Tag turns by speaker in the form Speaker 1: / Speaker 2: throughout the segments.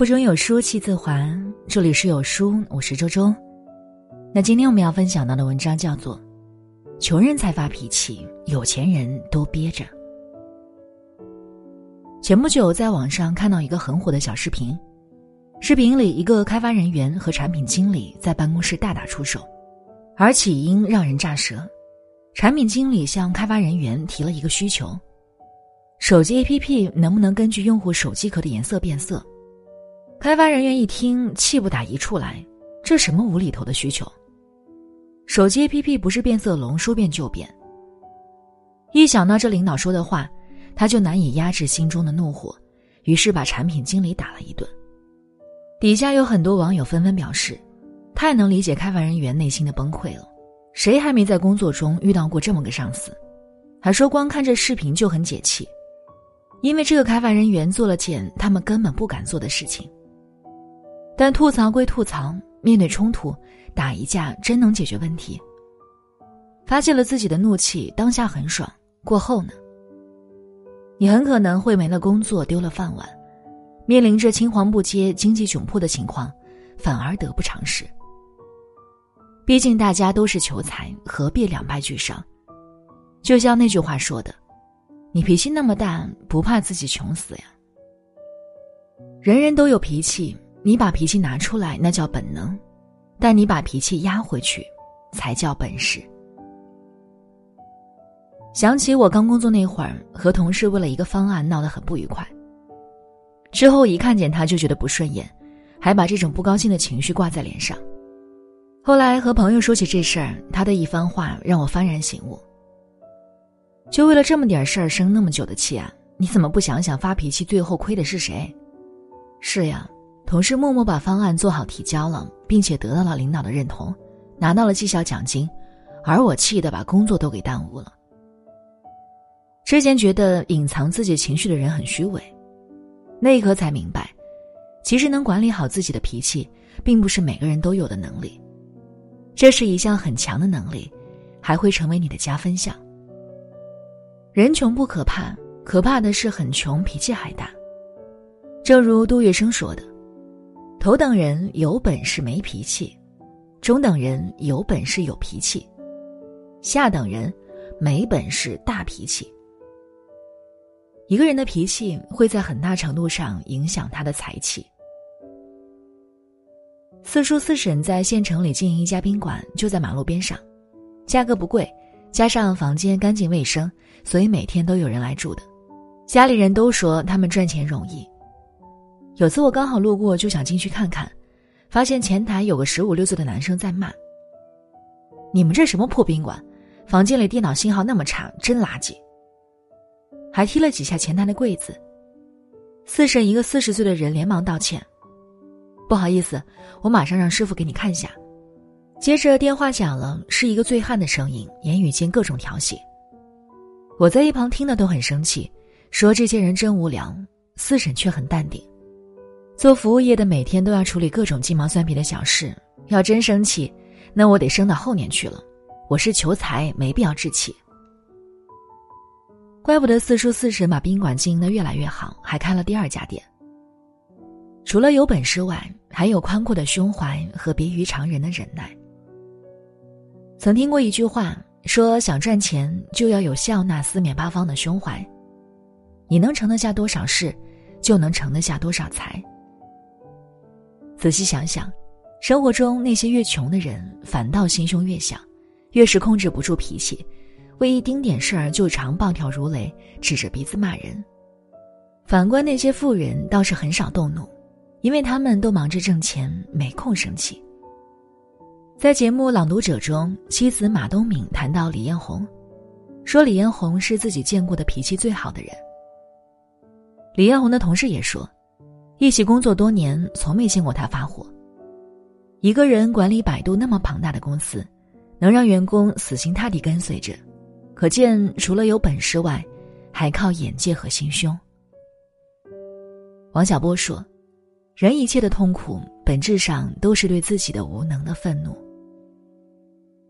Speaker 1: 腹中有书气自华，这里是有书，我是周周。那今天我们要分享到的文章叫做《穷人才发脾气，有钱人都憋着》。前不久在网上看到一个很火的小视频，视频里一个开发人员和产品经理在办公室大打出手，而起因让人咋舌。产品经理向开发人员提了一个需求：手机 APP 能不能根据用户手机壳的颜色变色？开发人员一听，气不打一处来，这什么无厘头的需求？手机 APP 不是变色龙，说变就变。一想到这领导说的话，他就难以压制心中的怒火，于是把产品经理打了一顿。底下有很多网友纷纷表示，太能理解开发人员内心的崩溃了。谁还没在工作中遇到过这么个上司？还说光看这视频就很解气，因为这个开发人员做了件他们根本不敢做的事情。但吐槽归吐槽，面对冲突，打一架真能解决问题？发泄了自己的怒气，当下很爽，过后呢？你很可能会没了工作，丢了饭碗，面临着青黄不接、经济窘迫的情况，反而得不偿失。毕竟大家都是求财，何必两败俱伤？就像那句话说的：“你脾气那么大，不怕自己穷死呀？”人人都有脾气。你把脾气拿出来，那叫本能；但你把脾气压回去，才叫本事。想起我刚工作那会儿，和同事为了一个方案闹得很不愉快。之后一看见他就觉得不顺眼，还把这种不高兴的情绪挂在脸上。后来和朋友说起这事儿，他的一番话让我幡然醒悟：就为了这么点事儿生那么久的气啊？你怎么不想想发脾气最后亏的是谁？是呀。同事默默把方案做好提交了，并且得到了领导的认同，拿到了绩效奖金，而我气得把工作都给耽误了。之前觉得隐藏自己情绪的人很虚伪，那一刻才明白，其实能管理好自己的脾气，并不是每个人都有的能力，这是一项很强的能力，还会成为你的加分项。人穷不可怕，可怕的是很穷脾气还大。正如杜月笙说的。头等人有本事没脾气，中等人有本事有脾气，下等人没本事大脾气。一个人的脾气会在很大程度上影响他的财气。四叔四婶在县城里经营一家宾馆，就在马路边上，价格不贵，加上房间干净卫生，所以每天都有人来住的。家里人都说他们赚钱容易。有次我刚好路过，就想进去看看，发现前台有个十五六岁的男生在骂：“你们这什么破宾馆，房间里电脑信号那么差，真垃圾。”还踢了几下前台的柜子。四婶一个四十岁的人连忙道歉：“不好意思，我马上让师傅给你看下。”接着电话响了，是一个醉汉的声音，言语间各种调戏。我在一旁听的都很生气，说这些人真无聊。四婶却很淡定。做服务业的每天都要处理各种鸡毛蒜皮的小事，要真生气，那我得升到后年去了。我是求财，没必要置气。怪不得四叔四婶把宾馆经营的越来越好，还开了第二家店。除了有本事外，还有宽阔的胸怀和别于常人的忍耐。曾听过一句话，说想赚钱就要有笑纳四面八方的胸怀，你能盛得下多少事，就能盛得下多少财。仔细想想，生活中那些越穷的人，反倒心胸越小，越是控制不住脾气，为一丁点事儿就常暴跳如雷，指着鼻子骂人。反观那些富人，倒是很少动怒，因为他们都忙着挣钱，没空生气。在节目《朗读者》中，妻子马东敏谈到李彦宏，说李彦宏是自己见过的脾气最好的人。李彦宏的同事也说。一起工作多年，从没见过他发火。一个人管理百度那么庞大的公司，能让员工死心塌地跟随着，可见除了有本事外，还靠眼界和心胸。王小波说：“人一切的痛苦，本质上都是对自己的无能的愤怒。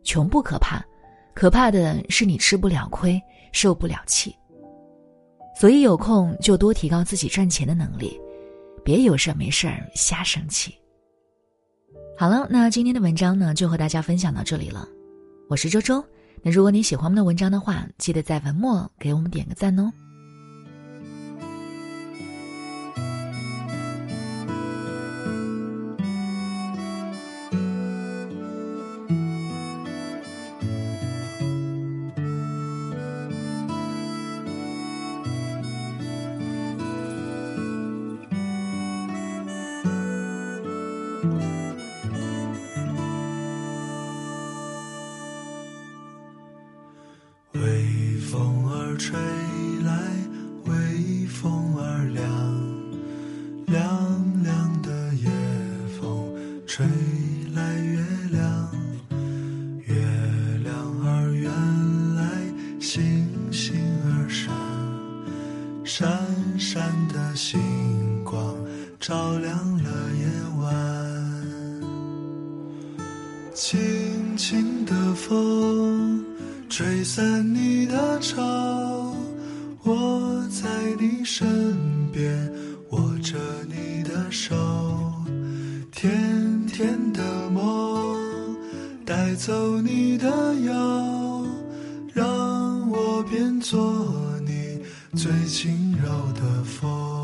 Speaker 1: 穷不可怕，可怕的是你吃不了亏，受不了气。所以有空就多提高自己赚钱的能力。”别有事儿没事儿瞎生气。好了，那今天的文章呢，就和大家分享到这里了。我是周周，那如果你喜欢我们的文章的话，记得在文末给我们点个赞哦。
Speaker 2: 风儿吹来，微风儿凉。凉凉的夜风吹来月亮月亮儿圆。来星星儿闪闪闪的星光照亮了夜晚。轻轻的风。吹散你的愁，我在你身边握着你的手，甜甜的梦带走你的忧，让我变作你。最轻柔的风。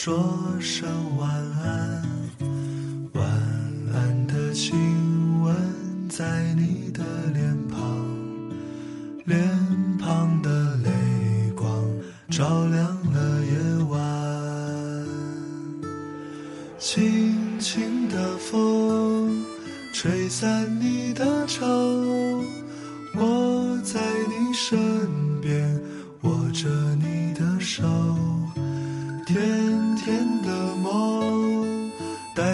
Speaker 2: 说声晚安，晚安的亲吻在你的脸庞，脸庞的泪光照亮了夜晚，轻轻的风。吹散你的愁，我在你身边握着你的手，天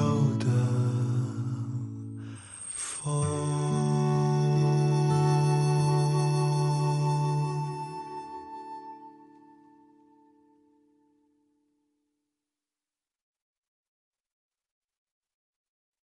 Speaker 2: 最